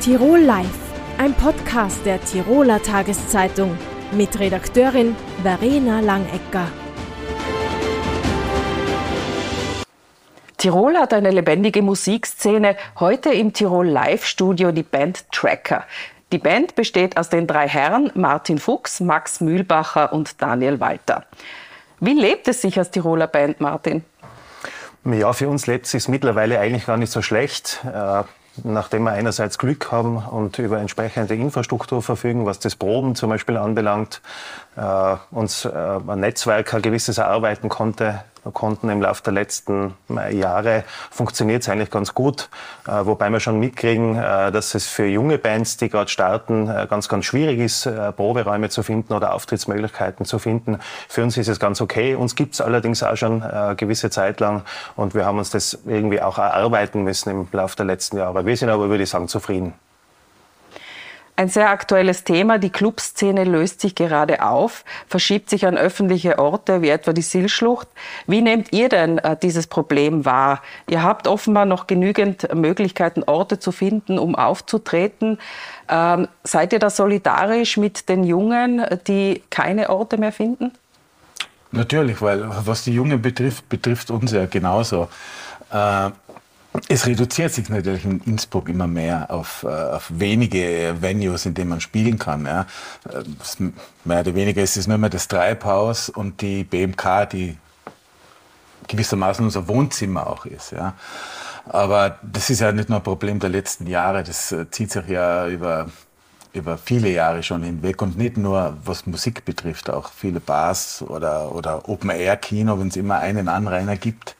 Tirol Live, ein Podcast der Tiroler Tageszeitung mit Redakteurin Verena Langecker. Tirol hat eine lebendige Musikszene. Heute im Tirol Live Studio die Band Tracker. Die Band besteht aus den drei Herren Martin Fuchs, Max Mühlbacher und Daniel Walter. Wie lebt es sich als Tiroler Band, Martin? Ja, für uns lebt es sich mittlerweile eigentlich gar nicht so schlecht. Nachdem wir einerseits Glück haben und über entsprechende Infrastruktur verfügen, was das Proben zum Beispiel anbelangt, uns äh, ein Netzwerk ein gewisses erarbeiten konnte, konnten im Laufe der letzten Jahre, funktioniert es eigentlich ganz gut. Äh, wobei wir schon mitkriegen, äh, dass es für junge Bands, die gerade starten, äh, ganz, ganz schwierig ist, äh, Proberäume zu finden oder Auftrittsmöglichkeiten zu finden. Für uns ist es ganz okay. Uns gibt es allerdings auch schon eine äh, gewisse Zeit lang und wir haben uns das irgendwie auch erarbeiten müssen im Laufe der letzten Jahre. Wir sind aber, würde ich sagen, zufrieden. Ein sehr aktuelles Thema. Die Clubszene löst sich gerade auf, verschiebt sich an öffentliche Orte wie etwa die Silschlucht. Wie nehmt ihr denn äh, dieses Problem wahr? Ihr habt offenbar noch genügend Möglichkeiten, Orte zu finden, um aufzutreten. Ähm, seid ihr da solidarisch mit den Jungen, die keine Orte mehr finden? Natürlich, weil was die Jungen betrifft, betrifft uns ja genauso. Äh, es reduziert sich natürlich in Innsbruck immer mehr auf, äh, auf wenige Venues, in denen man spielen kann. Ja. Mehr oder weniger ist es nur mehr das Treibhaus und die BMK, die gewissermaßen unser Wohnzimmer auch ist. Ja. Aber das ist ja nicht nur ein Problem der letzten Jahre, das äh, zieht sich ja über, über viele Jahre schon hinweg und nicht nur was Musik betrifft, auch viele Bars oder, oder Open-Air-Kino, wenn es immer einen Anrainer gibt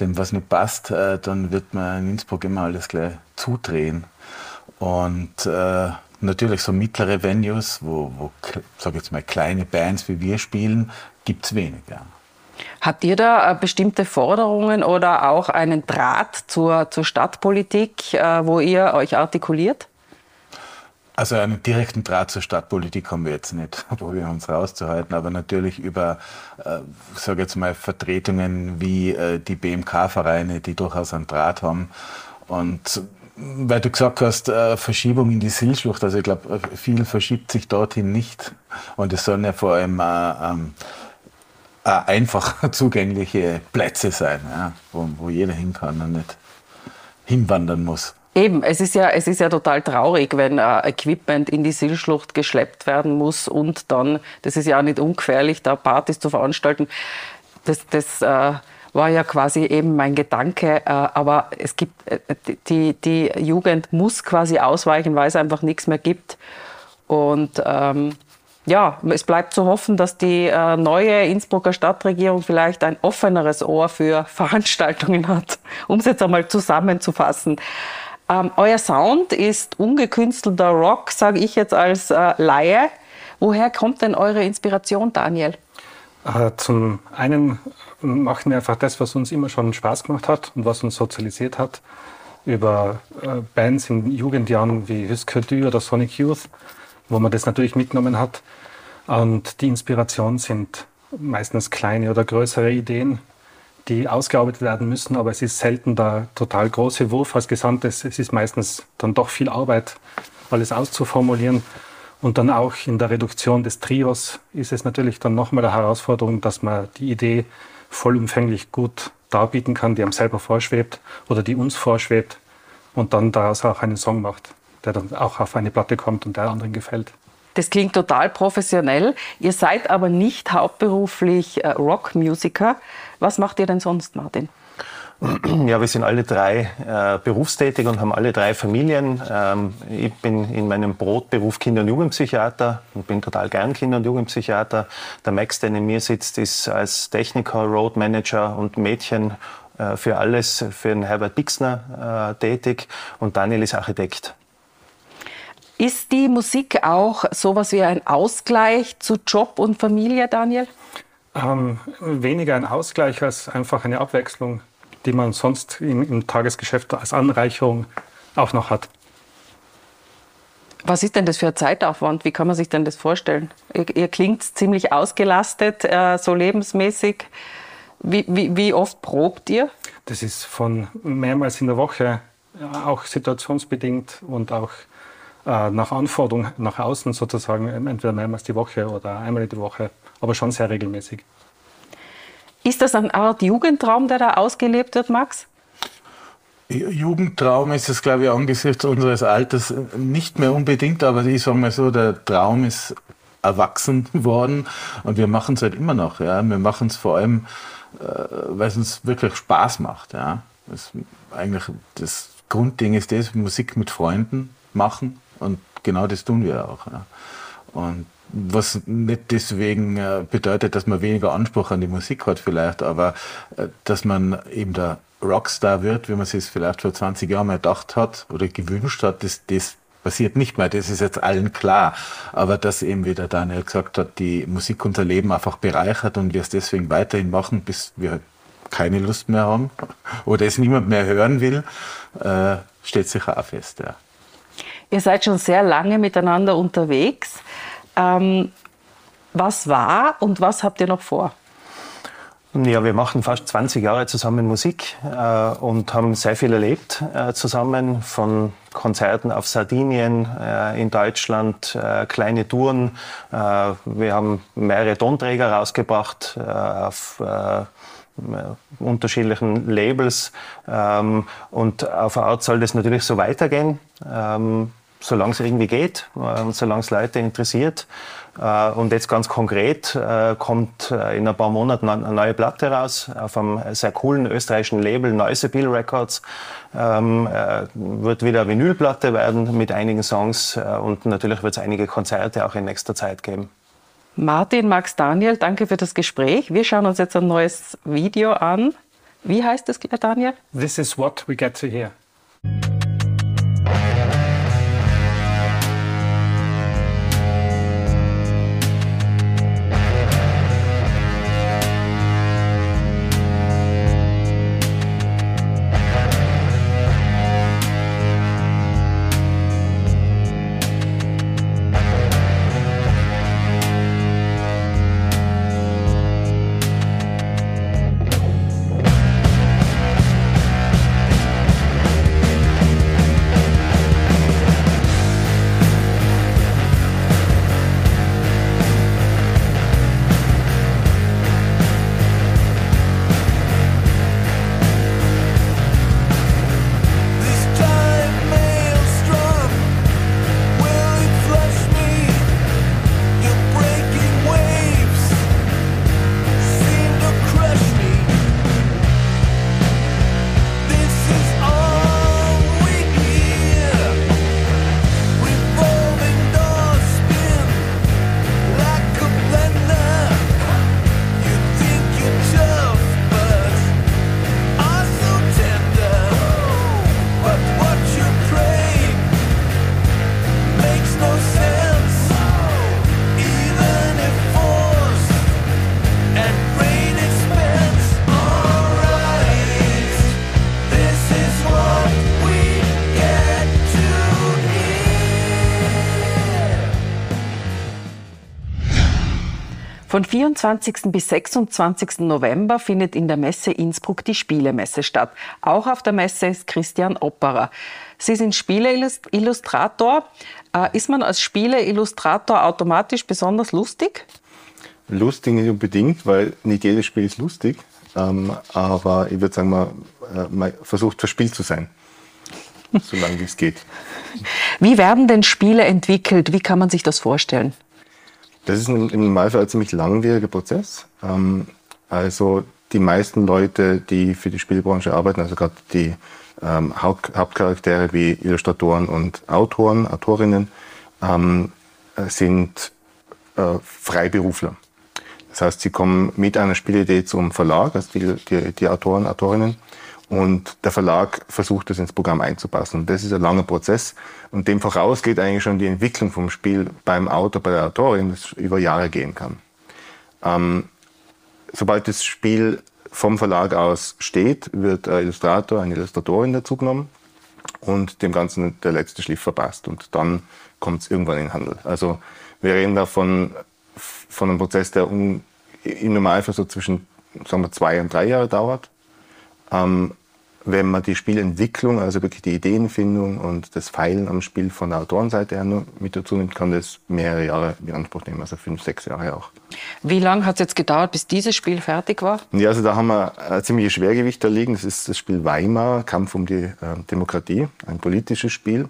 dem was nicht passt, äh, dann wird man in Innsbruck immer alles gleich zudrehen. Und äh, natürlich so mittlere Venues, wo, wo sag jetzt mal, kleine Bands wie wir spielen, gibt es weniger. Habt ihr da äh, bestimmte Forderungen oder auch einen Draht zur, zur Stadtpolitik, äh, wo ihr euch artikuliert? Also einen direkten Draht zur Stadtpolitik haben wir jetzt nicht, probieren uns rauszuhalten, aber natürlich über, äh, sage jetzt mal, Vertretungen wie äh, die BMK-Vereine, die durchaus einen Draht haben. Und weil du gesagt hast, äh, Verschiebung in die Silschlucht, also ich glaube, äh, viel verschiebt sich dorthin nicht. Und es sollen ja vor allem äh, ähm, äh, einfach zugängliche Plätze sein, ja, wo, wo jeder hin kann und nicht hinwandern muss. Eben, es ist ja, es ist ja total traurig, wenn äh, Equipment in die Silschlucht geschleppt werden muss und dann, das ist ja auch nicht ungefährlich, da Partys zu veranstalten. Das, das äh, war ja quasi eben mein Gedanke. Äh, aber es gibt, äh, die, die Jugend muss quasi ausweichen, weil es einfach nichts mehr gibt. Und ähm, ja, es bleibt zu hoffen, dass die äh, neue Innsbrucker Stadtregierung vielleicht ein offeneres Ohr für Veranstaltungen hat, um es jetzt einmal zusammenzufassen. Ähm, euer Sound ist ungekünstelter Rock, sage ich jetzt als äh, Laie. Woher kommt denn eure Inspiration, Daniel? Äh, zum einen machen wir einfach das, was uns immer schon Spaß gemacht hat und was uns sozialisiert hat. Über äh, Bands in Jugendjahren wie Husker Du oder Sonic Youth, wo man das natürlich mitgenommen hat. Und die Inspiration sind meistens kleine oder größere Ideen, die ausgearbeitet werden müssen, aber es ist selten der total große Wurf als Gesamtes. Es ist meistens dann doch viel Arbeit, alles auszuformulieren. Und dann auch in der Reduktion des Trios ist es natürlich dann nochmal eine Herausforderung, dass man die Idee vollumfänglich gut darbieten kann, die einem selber vorschwebt oder die uns vorschwebt und dann daraus auch einen Song macht, der dann auch auf eine Platte kommt und der anderen gefällt. Das klingt total professionell. Ihr seid aber nicht hauptberuflich äh, Rockmusiker. Was macht ihr denn sonst, Martin? Ja, wir sind alle drei äh, berufstätig und haben alle drei Familien. Ähm, ich bin in meinem Brotberuf Kinder- und Jugendpsychiater und bin total gern Kinder- und Jugendpsychiater. Der Max, der neben mir sitzt, ist als Techniker, Roadmanager und Mädchen äh, für alles für den Herbert Bixner äh, tätig und Daniel ist Architekt. Ist die Musik auch sowas wie ein Ausgleich zu Job und Familie, Daniel? Ähm, weniger ein Ausgleich als einfach eine Abwechslung, die man sonst im, im Tagesgeschäft als Anreicherung auch noch hat. Was ist denn das für ein Zeitaufwand? Wie kann man sich denn das vorstellen? Ihr, ihr klingt ziemlich ausgelastet, äh, so lebensmäßig. Wie, wie, wie, oft probt ihr? Das ist von mehrmals in der Woche, auch situationsbedingt und auch äh, nach Anforderung nach außen sozusagen, entweder mehrmals die Woche oder einmal die Woche, aber schon sehr regelmäßig. Ist das eine Art Jugendtraum, der da ausgelebt wird, Max? Jugendtraum ist es, glaube ich, angesichts unseres Alters nicht mehr unbedingt, aber ich sage mal so, der Traum ist erwachsen worden und wir machen es halt immer noch. Ja. Wir machen es vor allem, äh, weil es uns wirklich Spaß macht. Ja. Das, eigentlich das Grundding ist das, Musik mit Freunden machen und genau das tun wir auch. Ja. Und was nicht deswegen äh, bedeutet, dass man weniger Anspruch an die Musik hat vielleicht, aber äh, dass man eben der Rockstar wird, wie man sich es vielleicht vor 20 Jahren mal gedacht hat oder gewünscht hat, das, das passiert nicht mehr, das ist jetzt allen klar. Aber dass eben, wie der Daniel gesagt hat, die Musik unser Leben einfach bereichert und wir es deswegen weiterhin machen, bis wir keine Lust mehr haben oder es niemand mehr hören will, äh, steht sicher auch fest. Ja. Ihr seid schon sehr lange miteinander unterwegs. Ähm, was war und was habt ihr noch vor? Ja, wir machen fast 20 Jahre zusammen Musik äh, und haben sehr viel erlebt äh, zusammen, von Konzerten auf Sardinien, äh, in Deutschland, äh, kleine Touren. Äh, wir haben mehrere Tonträger rausgebracht äh, auf unterschiedlichen Labels. Ähm, und auf Art soll das natürlich so weitergehen. Ähm, solange es irgendwie geht, äh, solange es Leute interessiert. Äh, und jetzt ganz konkret äh, kommt in ein paar Monaten eine neue Platte raus auf einem sehr coolen österreichischen Label Neusebil Records. Ähm, wird wieder eine Vinylplatte werden mit einigen Songs und natürlich wird es einige Konzerte auch in nächster Zeit geben. Martin, Max, Daniel, danke für das Gespräch. Wir schauen uns jetzt ein neues Video an. Wie heißt es, Daniel? This is what we get to hear. Von 24. bis 26. November findet in der Messe Innsbruck die Spielemesse statt. Auch auf der Messe ist Christian Opperer. Sie sind Spieleillustrator. Äh, ist man als Spieleillustrator automatisch besonders lustig? Lustig nicht unbedingt, weil nicht jedes Spiel ist lustig. Ähm, aber ich würde sagen, man, äh, man versucht verspielt zu sein, solange es geht. Wie werden denn Spiele entwickelt? Wie kann man sich das vorstellen? Das ist im Normalfall ein ziemlich langwieriger Prozess. Ähm, also die meisten Leute, die für die Spielbranche arbeiten, also gerade die ähm, Haupt Hauptcharaktere wie Illustratoren und Autoren, Autorinnen, ähm, äh, sind äh, Freiberufler. Das heißt, sie kommen mit einer Spielidee zum Verlag, also die, die, die Autoren, Autorinnen, und der Verlag versucht das ins Programm einzupassen. Und das ist ein langer Prozess. Und dem voraus geht eigentlich schon die Entwicklung vom Spiel beim Autor, bei der Autorin, das über Jahre gehen kann. Ähm, sobald das Spiel vom Verlag aus steht, wird ein Illustrator, eine Illustratorin dazugenommen und dem Ganzen der letzte Schliff verpasst. Und dann kommt es irgendwann in den Handel. Also wir reden da von, von einem Prozess, der im Normalfall so zwischen sagen wir, zwei und drei Jahre dauert. Ähm, wenn man die Spielentwicklung, also wirklich die Ideenfindung und das Feilen am Spiel von der Autorenseite her nur mit dazu nimmt, kann das mehrere Jahre in Anspruch nehmen, also fünf, sechs Jahre auch. Wie lange hat es jetzt gedauert, bis dieses Spiel fertig war? Ja, also da haben wir ein ziemliches Schwergewicht da liegen. Das ist das Spiel Weimar, Kampf um die äh, Demokratie, ein politisches Spiel.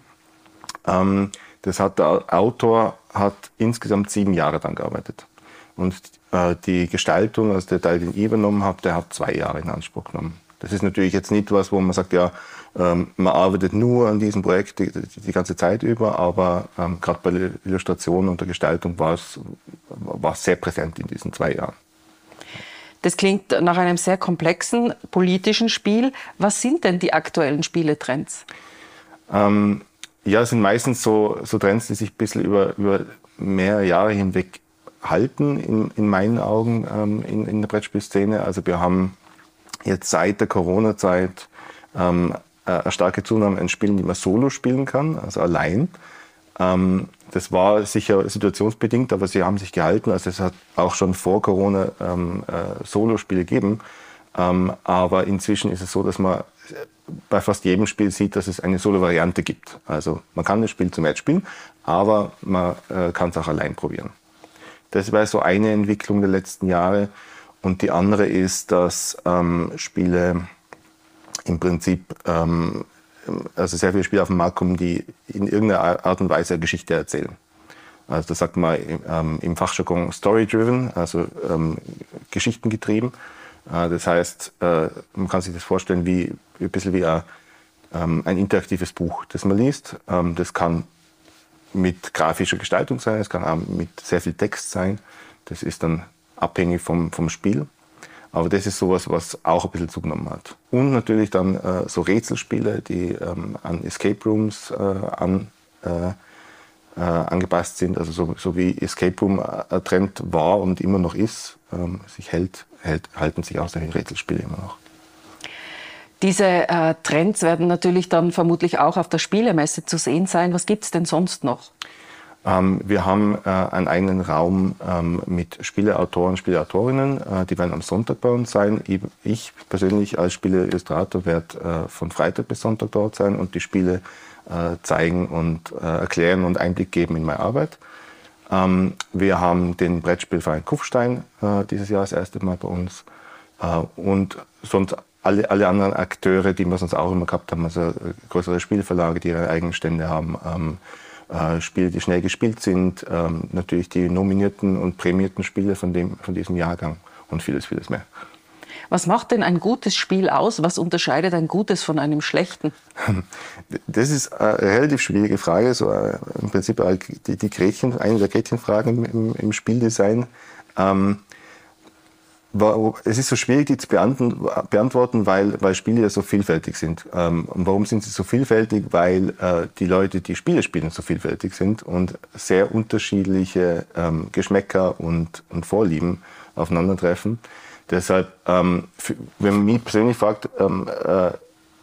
Ähm, das hat der Autor hat insgesamt sieben Jahre daran gearbeitet. Und äh, die Gestaltung, also der Teil, den ich übernommen habe, der hat zwei Jahre in Anspruch genommen. Das ist natürlich jetzt nicht was, wo man sagt, ja, ähm, man arbeitet nur an diesem Projekt die, die ganze Zeit über, aber ähm, gerade bei der Illustration und der Gestaltung war es war sehr präsent in diesen zwei Jahren. Das klingt nach einem sehr komplexen politischen Spiel. Was sind denn die aktuellen Spieletrends? Ähm, ja, es sind meistens so, so Trends, die sich ein bisschen über, über mehrere Jahre hinweg halten, in, in meinen Augen, ähm, in, in der Brettspielszene. Also wir haben jetzt seit der Corona-Zeit ähm, äh, eine starke Zunahme an Spielen, die man solo spielen kann, also allein. Ähm, das war sicher situationsbedingt, aber sie haben sich gehalten. Also es hat auch schon vor Corona ähm, äh, Solo-Spiele gegeben. Ähm, aber inzwischen ist es so, dass man bei fast jedem Spiel sieht, dass es eine Solo-Variante gibt. Also man kann das Spiel zum Match spielen, aber man äh, kann es auch allein probieren. Das war so eine Entwicklung der letzten Jahre. Und die andere ist, dass ähm, Spiele im Prinzip, ähm, also sehr viele Spiele auf den Markt kommen, die in irgendeiner Art und Weise Geschichte erzählen. Also das sagt man ähm, im Fachjargon Story-driven, also ähm, geschichtengetrieben. Äh, das heißt, äh, man kann sich das vorstellen wie ein bisschen wie ein, ähm, ein interaktives Buch, das man liest. Ähm, das kann mit grafischer Gestaltung sein, es kann auch mit sehr viel Text sein. Das ist dann abhängig vom, vom Spiel. Aber das ist sowas, was auch ein bisschen zugenommen hat. Und natürlich dann äh, so Rätselspiele, die ähm, an Escape Rooms äh, an, äh, äh angepasst sind. Also so, so, wie Escape Room äh, Trend war und immer noch ist, ähm, sich hält, hält, halten sich auch solche Rätselspiele immer noch. Diese äh, Trends werden natürlich dann vermutlich auch auf der Spielemesse zu sehen sein. Was gibt es denn sonst noch? Ähm, wir haben äh, einen eigenen Raum ähm, mit Spieleautoren, Spieleautorinnen. Äh, die werden am Sonntag bei uns sein. Ich persönlich als Spieleillustrator werde äh, von Freitag bis Sonntag dort sein und die Spiele zeigen und erklären und Einblick geben in meine Arbeit. Ähm, wir haben den Brettspielverein Kufstein dieses Jahr das erste Mal bei uns. Und sonst alle, alle anderen Akteure, die wir sonst auch immer gehabt haben, also größere Spielverlage, die ihre eigenen Stände haben äh, Spiele, die schnell gespielt sind, ähm, natürlich die nominierten und prämierten Spiele von, dem, von diesem Jahrgang und vieles, vieles mehr. Was macht denn ein gutes Spiel aus? Was unterscheidet ein gutes von einem schlechten? Das ist eine relativ schwierige Frage. So äh, im Prinzip die, die Gretchen, eine der Gretchenfragen im, im Spieldesign. Ähm, es ist so schwierig, die zu beantworten, weil, weil Spiele ja so vielfältig sind. Ähm, und warum sind sie so vielfältig? Weil äh, die Leute, die Spiele spielen, so vielfältig sind und sehr unterschiedliche ähm, Geschmäcker und, und Vorlieben aufeinandertreffen. Deshalb, ähm, wenn man mich persönlich fragt, äh,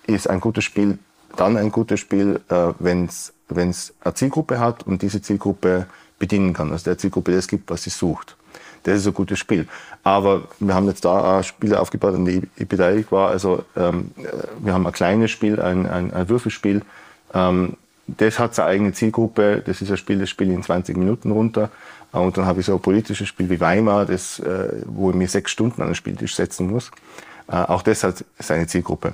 ist ein gutes Spiel dann ein gutes Spiel, äh, wenn es eine Zielgruppe hat und diese Zielgruppe bedienen kann, also der Zielgruppe das gibt, was sie sucht das ist ein gutes Spiel. Aber wir haben jetzt da auch Spiele aufgebaut, an die ich beteiligt war. Also ähm, wir haben ein kleines Spiel, ein, ein, ein Würfelspiel. Ähm, das hat seine eigene Zielgruppe. Das ist ein Spiel, das spiele ich in 20 Minuten runter. Und dann habe ich so ein politisches Spiel wie Weimar, das, äh, wo ich mir sechs Stunden an den Spieltisch setzen muss. Äh, auch das hat seine Zielgruppe.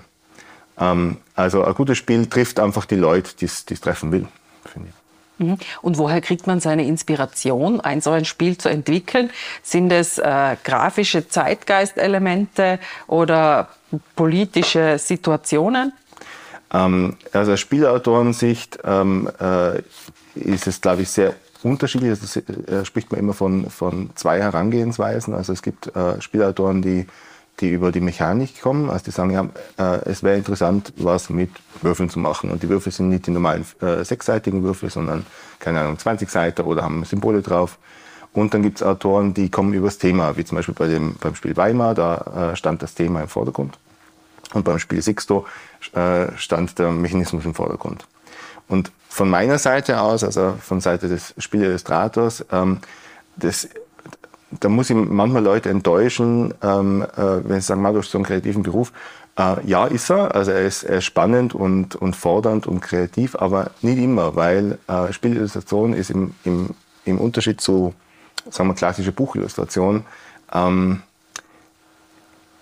Ähm, also ein gutes Spiel trifft einfach die Leute, die es treffen will, finde ich. Mhm. Und woher kriegt man seine Inspiration, ein so ein Spiel zu entwickeln? Sind es äh, grafische Zeitgeistelemente oder politische Situationen? Ähm, also aus Spielautorensicht ähm, äh, ist es, glaube ich, sehr unterschiedlich. Also, äh, spricht man immer von, von zwei Herangehensweisen. Also es gibt äh, Spielautoren, die die über die Mechanik kommen. Also die sagen, ja, äh, es wäre interessant, was mit Würfeln zu machen. Und die Würfel sind nicht die normalen äh, sechsseitigen Würfel, sondern, keine Ahnung, 20 Seiten oder haben Symbole drauf. Und dann gibt es Autoren, die kommen übers Thema, wie zum Beispiel bei dem, beim Spiel Weimar, da äh, stand das Thema im Vordergrund. Und beim Spiel Sixto äh, stand der Mechanismus im Vordergrund. Und von meiner Seite aus, also von Seite des Spielillustrators, ähm, das da muss ich manchmal Leute enttäuschen, ähm, äh, wenn sie sagen, mal, du so einen kreativen Beruf, Äh, ja, ist er. Also er ist, er ist spannend und, und fordernd und kreativ, aber nicht immer, weil äh, Spielillustration ist im, im, im Unterschied zu, sagen wir, klassischer Buchillustration ähm,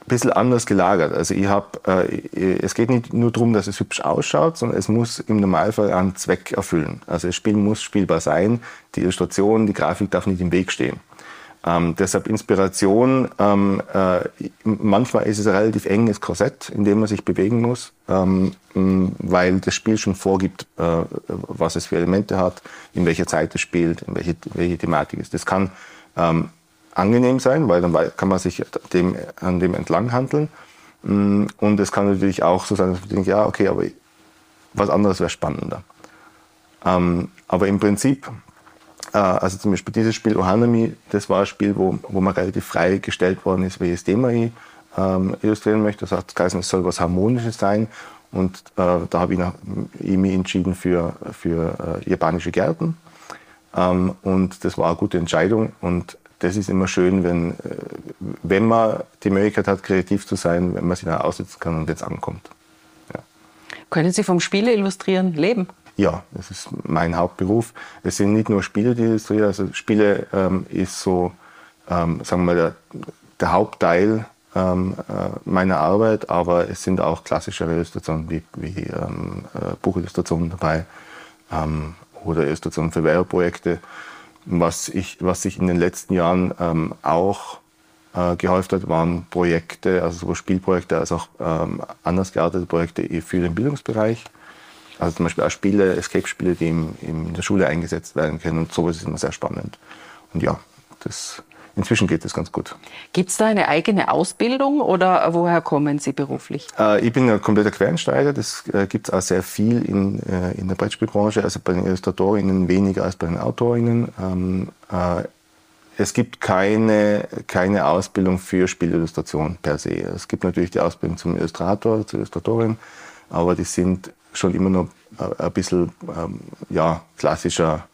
ein bisschen anders gelagert. Also ich habe, äh, es geht nicht nur darum, dass es hübsch ausschaut, sondern es muss im Normalfall einen Zweck erfüllen. Also das Spiel muss spielbar sein, die Illustration, die Grafik darf nicht im Weg stehen. Ähm, deshalb Inspiration, ähm, äh, manchmal ist es ein relativ enges Korsett, in dem man sich bewegen muss, ähm, weil das Spiel schon vorgibt, äh, was es für Elemente hat, in welcher Zeit es spielt, in welche, welche Thematik ist. Das kann ähm, angenehm sein, weil dann kann man sich dem, an dem entlang handeln. Mm, und es kann natürlich auch so sein, dass man denkt, ja, okay, aber was anderes wäre spannender. Ähm, aber im Prinzip also zum Beispiel dieses Spiel Ohanami, das war ein Spiel, wo, wo man relativ frei gestellt worden ist, welches Thema ich ähm, illustrieren möchte. Das geheißen, es soll was Harmonisches sein. Und äh, da habe ich, ich mich entschieden für, für äh, japanische Gärten. Ähm, und das war eine gute Entscheidung. Und das ist immer schön, wenn, äh, wenn man die Möglichkeit hat, kreativ zu sein, wenn man sich da aussetzen kann und jetzt ankommt. Ja. Können Sie vom Spiele illustrieren leben? Ja, das ist mein Hauptberuf. Es sind nicht nur Spiele, die ich illustriere. Also Spiele ähm, ist so, ähm, sagen wir mal, der, der Hauptteil ähm, äh, meiner Arbeit, aber es sind auch klassische Illustrationen wie, wie ähm, äh, Buchillustrationen dabei ähm, oder Illustrationen für Werbeprojekte. Was, ich, was sich in den letzten Jahren ähm, auch äh, gehäuft hat, waren Projekte, also sowohl Spielprojekte als auch ähm, anders geartete Projekte für den Bildungsbereich. Also zum Beispiel auch Spiele, Escape-Spiele, die im, in der Schule eingesetzt werden können und sowas ist immer sehr spannend. Und ja, das, inzwischen geht das ganz gut. Gibt es da eine eigene Ausbildung oder woher kommen Sie beruflich? Äh, ich bin ein kompletter Quereinsteiger. Das äh, gibt es auch sehr viel in, äh, in der Brettspielbranche, also bei den Illustratorinnen weniger als bei den Autorinnen. Ähm, äh, es gibt keine, keine Ausbildung für Spielillustration per se. Es gibt natürlich die Ausbildung zum Illustrator, zur Illustratorin, aber die sind schon immer noch ein bisschen ähm, ja, klassischer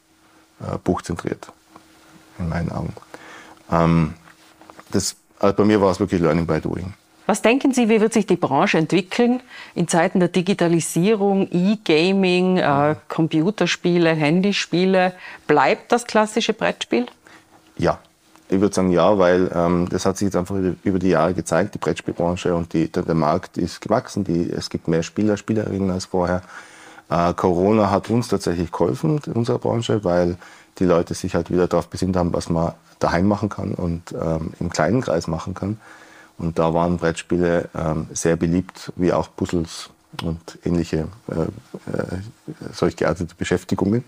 äh, buchzentriert, in meinen Augen. Ähm, das, also bei mir war es wirklich Learning by Doing. Was denken Sie, wie wird sich die Branche entwickeln in Zeiten der Digitalisierung, E-Gaming, äh, Computerspiele, Handyspiele? Bleibt das klassische Brettspiel? Ja, ich würde sagen ja, weil ähm, das hat sich jetzt einfach über die Jahre gezeigt, die Brettspielbranche und die, der, der, Markt ist gewachsen. Die, es gibt mehr Spieler, Spielerinnen als vorher. Äh, Corona hat uns tatsächlich geholfen, unserer Branche, weil die Leute sich halt wieder darauf besinnt haben, was man daheim machen kann und ähm, im kleinen Kreis machen kann. Und da waren Brettspiele ähm, sehr beliebt, wie auch Puzzles und ähnliche äh, äh, solch geartete Beschäftigungen.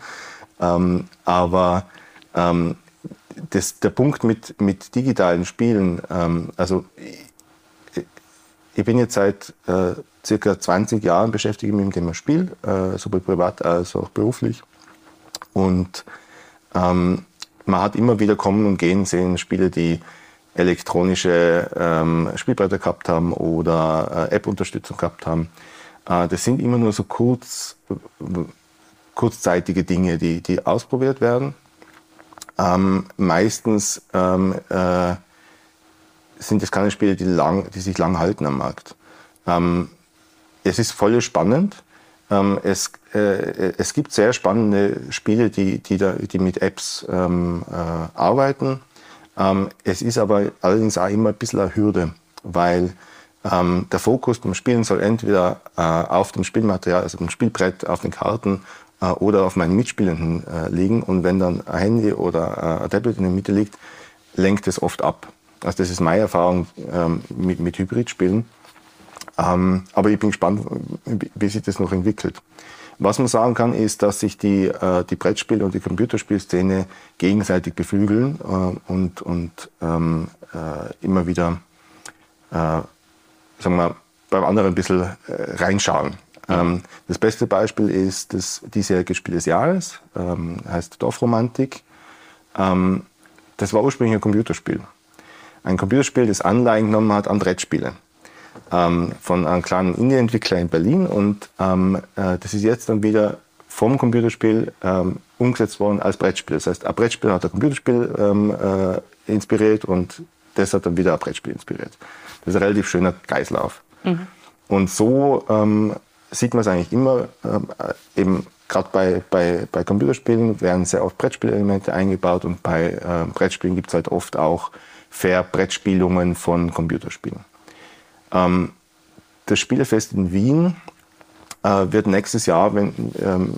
Ähm, aber ähm, das, der Punkt mit, mit digitalen Spielen, ähm, also ich, ich, bin jetzt seit äh, circa 20 Jahren beschäftigt mit dem Thema Spiel, äh, sowohl privat als auch beruflich. Und ähm, man hat immer wieder kommen und gehen sehen, Spiele, die elektronische ähm, Spielbretter gehabt haben oder äh, App-Unterstützung gehabt haben. Äh, das sind immer nur so kurz, kurzzeitige Dinge, die, die ausprobiert werden. Ähm, meistens ähm, äh, sind das keine Spiele, die, lang, die sich lang halten am Markt. Ähm, es ist voll spannend. Ähm, es, äh, es gibt sehr spannende Spiele, die, die, da, die mit Apps ähm, äh, arbeiten. Ähm, es ist aber allerdings auch immer ein bisschen eine Hürde, weil der Fokus beim Spielen soll entweder äh, auf dem Spielmaterial, also dem Spielbrett, auf den Karten äh, oder auf meinen Mitspielenden äh, liegen. Und wenn dann ein Handy oder äh, ein Tablet in der Mitte liegt, lenkt es oft ab. Also das ist meine Erfahrung ähm, mit, mit Hybridspielen. Ähm, aber ich bin gespannt, wie sich das noch entwickelt. Was man sagen kann, ist, dass sich die, äh, die Brettspiel- und die Computerspielszene gegenseitig beflügeln äh, und, und ähm, äh, immer wieder, sagen wir, beim anderen ein bisschen reinschauen. Ähm, das beste Beispiel ist das diesjährige Spiel des Jahres, ähm, heißt Dorfromantik. Ähm, das war ursprünglich ein Computerspiel. Ein Computerspiel, das Anleihen genommen hat an Brettspiele. Ähm, von einem kleinen Indie-Entwickler in Berlin. Und ähm, äh, das ist jetzt dann wieder vom Computerspiel ähm, umgesetzt worden als Brettspiel. Das heißt, ein Brettspiel hat ein Computerspiel äh, inspiriert und das hat dann wieder ein Brettspiel inspiriert. Das ist ein relativ schöner Kreislauf. Mhm. und so ähm, sieht man es eigentlich immer, ähm, eben gerade bei, bei, bei Computerspielen werden sehr oft Brettspielelemente eingebaut und bei äh, Brettspielen gibt es halt oft auch Verbrettspielungen von Computerspielen. Ähm, das Spielefest in Wien äh, wird nächstes Jahr, wenn ähm,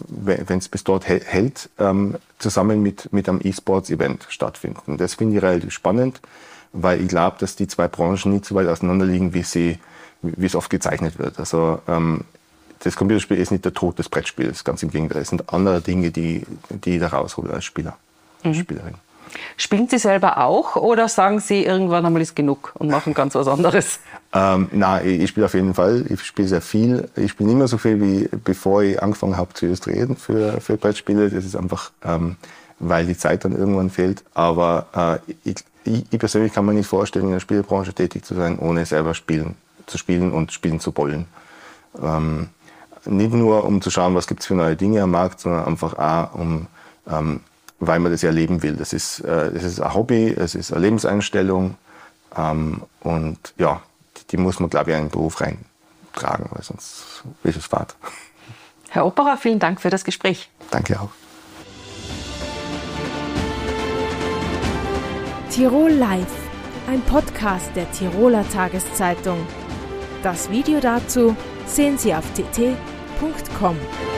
es bis dort hält, ähm, zusammen mit, mit einem E-Sports-Event stattfinden. Das finde ich relativ spannend, weil ich glaube, dass die zwei Branchen nicht so weit auseinander liegen, wie es oft gezeichnet wird. Also ähm, das Computerspiel ist nicht der Tod des Brettspiels, ganz im Gegenteil. Es sind andere Dinge, die, die ich da raushole als Spieler, mhm. Spielerin. Spielen Sie selber auch oder sagen Sie, irgendwann einmal ist genug und machen ganz was anderes? Ähm, nein, ich, ich spiele auf jeden Fall. Ich spiele sehr viel. Ich spiele nicht mehr so viel, wie bevor ich angefangen habe zu illustrieren für, für Brettspiele. Das ist einfach, ähm, weil die Zeit dann irgendwann fehlt. Aber äh, ich, ich, persönlich kann mir nicht vorstellen, in der Spielbranche tätig zu sein, ohne selber spielen zu spielen und spielen zu wollen. Ähm, nicht nur, um zu schauen, was gibt es für neue Dinge am Markt, sondern einfach auch, um, ähm, weil man das ja leben will. Das ist, äh, das ist ein Hobby, es ist eine Lebenseinstellung ähm, und ja, die, die muss man, glaube ich, in den Beruf reintragen, weil sonst ist es fad. Herr Opera, vielen Dank für das Gespräch. Danke auch. Tirol Live, ein Podcast der Tiroler Tageszeitung. Das Video dazu sehen Sie auf tt.com.